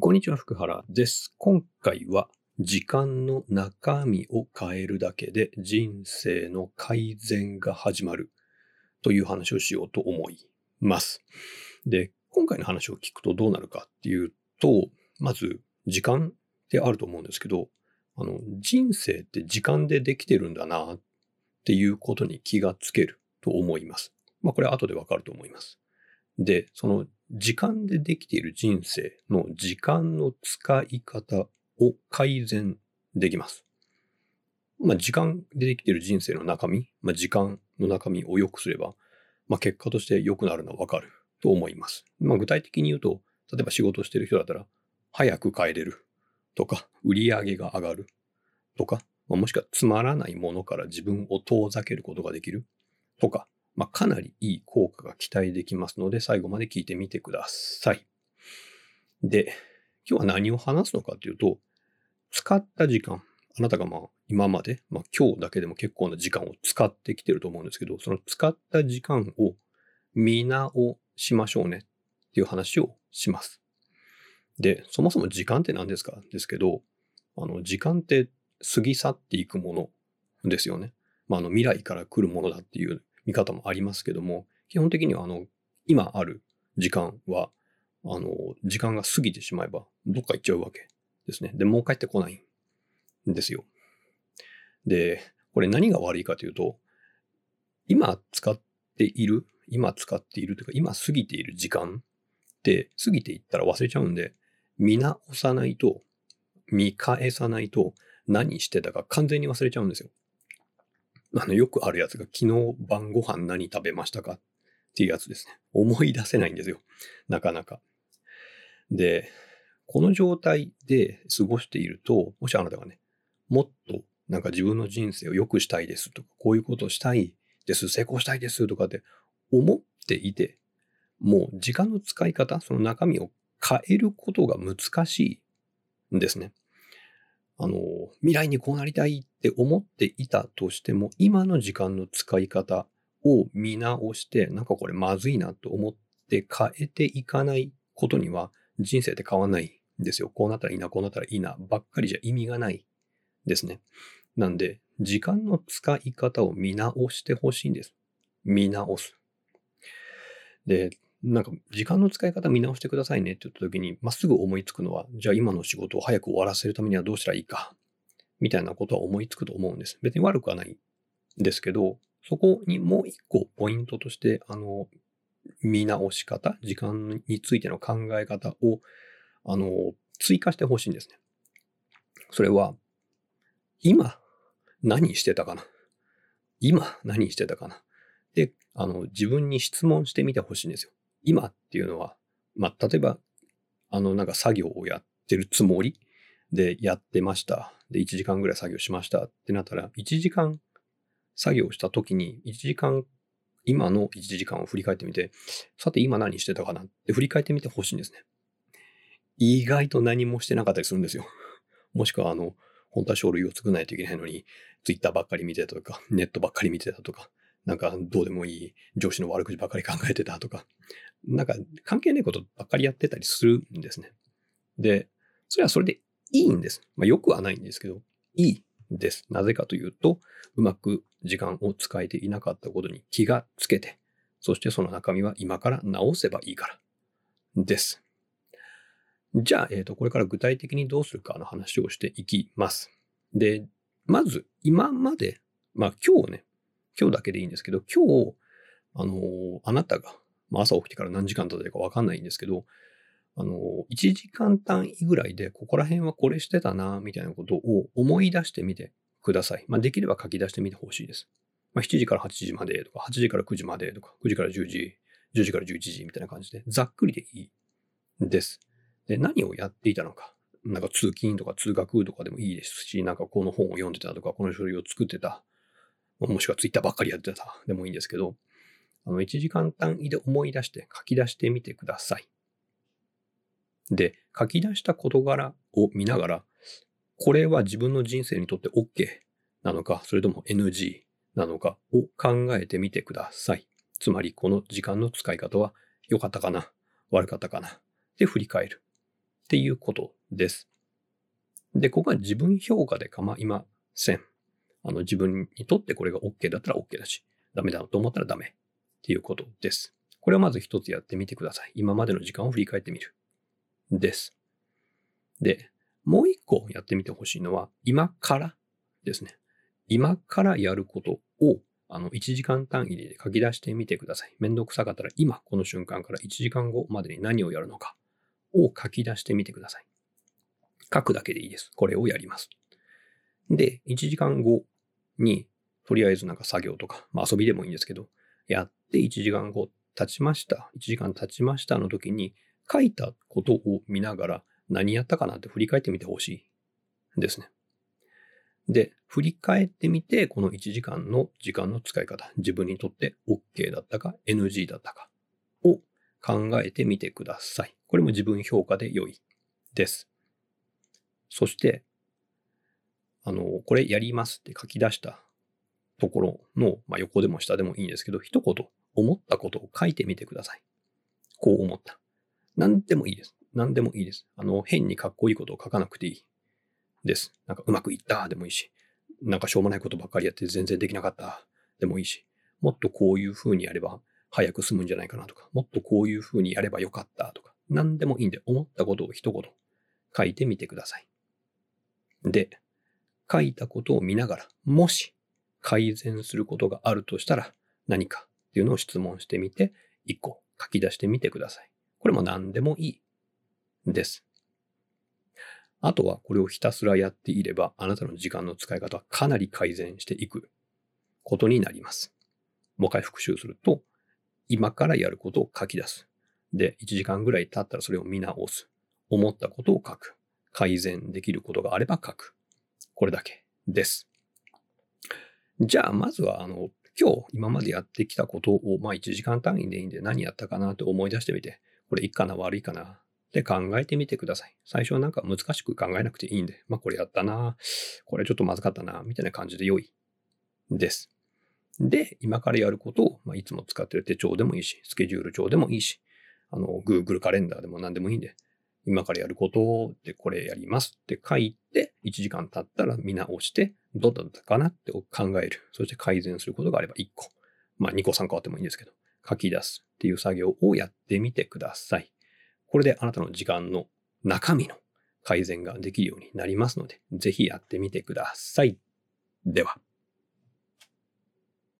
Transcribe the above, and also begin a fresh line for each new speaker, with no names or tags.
こんにちは、福原です。今回は時間の中身を変えるだけで人生の改善が始まるという話をしようと思います。で、今回の話を聞くとどうなるかっていうと、まず時間ってあると思うんですけど、あの、人生って時間でできてるんだなっていうことに気がつけると思います。まあこれは後でわかると思います。で、その時間でできている人生の時間の使い方を改善できます。まあ時間でできている人生の中身、まあ時間の中身を良くすれば、まあ結果として良くなるのはわかると思います。まあ具体的に言うと、例えば仕事してる人だったら、早く帰れるとか、売り上げが上がるとか、まあ、もしくはつまらないものから自分を遠ざけることができるとか、まあ、かなりいい効果が期待できますので、最後まで聞いてみてください。で、今日は何を話すのかというと、使った時間、あなたがまあ今まで、まあ今日だけでも結構な時間を使ってきてると思うんですけど、その使った時間を見直しましょうねっていう話をします。で、そもそも時間って何ですか？ですけど、あの、時間って過ぎ去っていくものですよね。まあ、あの、未来から来るものだっていう見方もありますけども、基本的にはあの、今ある時間は、あの、時間が過ぎてしまえば、どっか行っちゃうわけですね。で、もう帰ってこないんですよ。で、これ何が悪いかというと、今使っている、今使っているというか、今過ぎている時間って過ぎていったら忘れちゃうんで、見直さないと、見返さないと、何してたか完全に忘れちゃうんですよ。あの、よくあるやつが昨日晩ご飯何食べましたかっていうやつですね。思い出せないんですよ。なかなか。で、この状態で過ごしていると、もしあなたがね、もっとなんか自分の人生を良くしたいですとか、こういうことをしたいです、成功したいですとかって思っていて、もう時間の使い方、その中身を変えることが難しいんですね。あの、未来にこうなりたいって思っていたとしても、今の時間の使い方を見直して、なんかこれまずいなと思って変えていかないことには、人生って変わんないんですよ。こうなったらいいな、こうなったらいいな、ばっかりじゃ意味がないですね。なんで、時間の使い方を見直してほしいんです。見直す。で、なんか時間の使い方見直してくださいねって言った時に、まっすぐ思いつくのは、じゃあ今の仕事を早く終わらせるためにはどうしたらいいか、みたいなことは思いつくと思うんです。別に悪くはないんですけど、そこにもう一個ポイントとして、あの、見直し方、時間についての考え方を、あの、追加してほしいんですね。それは、今、何してたかな？今、何してたかな？で、あの、自分に質問してみてほしいんですよ。今っていうのは、まあ、例えば、あの、なんか作業をやってるつもりでやってました。で、1時間ぐらい作業しましたってなったら、1時間作業した時に、1時間、今の1時間を振り返ってみて、さて今何してたかなって振り返ってみてほしいんですね。意外と何もしてなかったりするんですよ。もしくは、あの、本当は書類を作らないといけないのに、ツイッターばっかり見てたとか、ネットばっかり見てたとか、なんかどうでもいい上司の悪口ばっかり考えてたとか、なんか関係ないことばっかりやってたりするんですね。で、それはそれでいいんです。まあよくはないんですけど、いいです。なぜかというと、うまく時間を使えていなかったことに気がつけて、そしてその中身は今から直せばいいからです。じゃあ、えっ、と、これから具体的にどうするかの話をしていきます。で、まず、今まで、まあ今日ね、今日だけでいいんですけど、今日、あのーあなたが、まあ、朝起きてから何時間経ってるかわかんないんですけど、あの、1時間単位ぐらいで、ここら辺はこれしてたな、みたいなことを思い出してみてください。まあ、できれば書き出してみてほしいです。まあ、7時から8時までとか、8時から9時までとか、9時から10時、10時から11時みたいな感じで、ざっくりでいいです。で、何をやっていたのか。なんか通勤とか通学とかでもいいですし、なんかこの本を読んでたとか、この書類を作ってたもしくはツイッターばっかりやってたでもいいんですけど、あの、1時間単位で思い出して書き出してみてください。で、書き出した事柄を見ながら、これは自分の人生にとって OK なのか、それとも NG なのかを考えてみてください。つまり、この時間の使い方は良かったかな悪かったかなで振り返る。っていうことです。で、ここは自分評価で構いません。あの、自分にとってこれが OK だったら OK だし、ダメだと思ったらダメっていうことです。これをまず一つやってみてください。今までの時間を振り返ってみる。です。で、もう一個やってみてほしいのは、今からですね。今からやることを、あの、1時間単位で書き出してみてください。めんどくさかったら今、この瞬間から1時間後までに何をやるのかを書き出してみてください。書くだけでいいです。これをやります。で、1時間後に、とりあえずなんか作業とか、まあ遊びでもいいんですけど、やって1時間後経ちました。1時間経ちましたの時に、書いたことを見ながら何やったかなって振り返ってみてほしいですね。で、振り返ってみて、この1時間の時間の使い方、自分にとって OK だったか NG だったかを考えてみてください。これも自分評価で良いです。そして、あの、これやりますって書き出したところの、まあ、横でも下でもいいんですけど、一言思ったことを書いてみてください。こう思った。何でもいいです。何でもいいです。あの、変にかっこいいことを書かなくていいです。なんかうまくいったでもいいし、なんかしょうもないことばっかりやって全然できなかったでもいいし、もっとこういう風にやれば早く済むんじゃないかなとか、もっとこういう風にやればよかったとか、何でもいいんで思ったことを一言書いてみてください。で、書いたことを見ながら、もし改善することがあるとしたら何かっていうのを質問してみて、一個書き出してみてください。これも何でもいいです。あとはこれをひたすらやっていれば、あなたの時間の使い方はかなり改善していくことになります。もう一回復習すると、今からやることを書き出す。で、1時間ぐらい経ったらそれを見直す。思ったことを書く。改善できることがあれば書く。これだけです。じゃあ、まずは、あの、今日今までやってきたことを、まあ1時間単位でいいんで何やったかなって思い出してみて、これいいかな悪いかなって考えてみてください。最初はなんか難しく考えなくていいんで、まあこれやったな、これちょっとまずかったな、みたいな感じで良いです。で、今からやることを、まあ、いつも使ってる手帳でもいいし、スケジュール帳でもいいし、あの、Google カレンダーでも何でもいいんで、今からやることでこれやりますって書いて、1時間経ったら見直して、どうだったかなって考える。そして改善することがあれば1個。まあ2個3個あってもいいんですけど、書き出すっていう作業をやってみてください。これであなたの時間の中身の改善ができるようになりますので、ぜひやってみてください。では。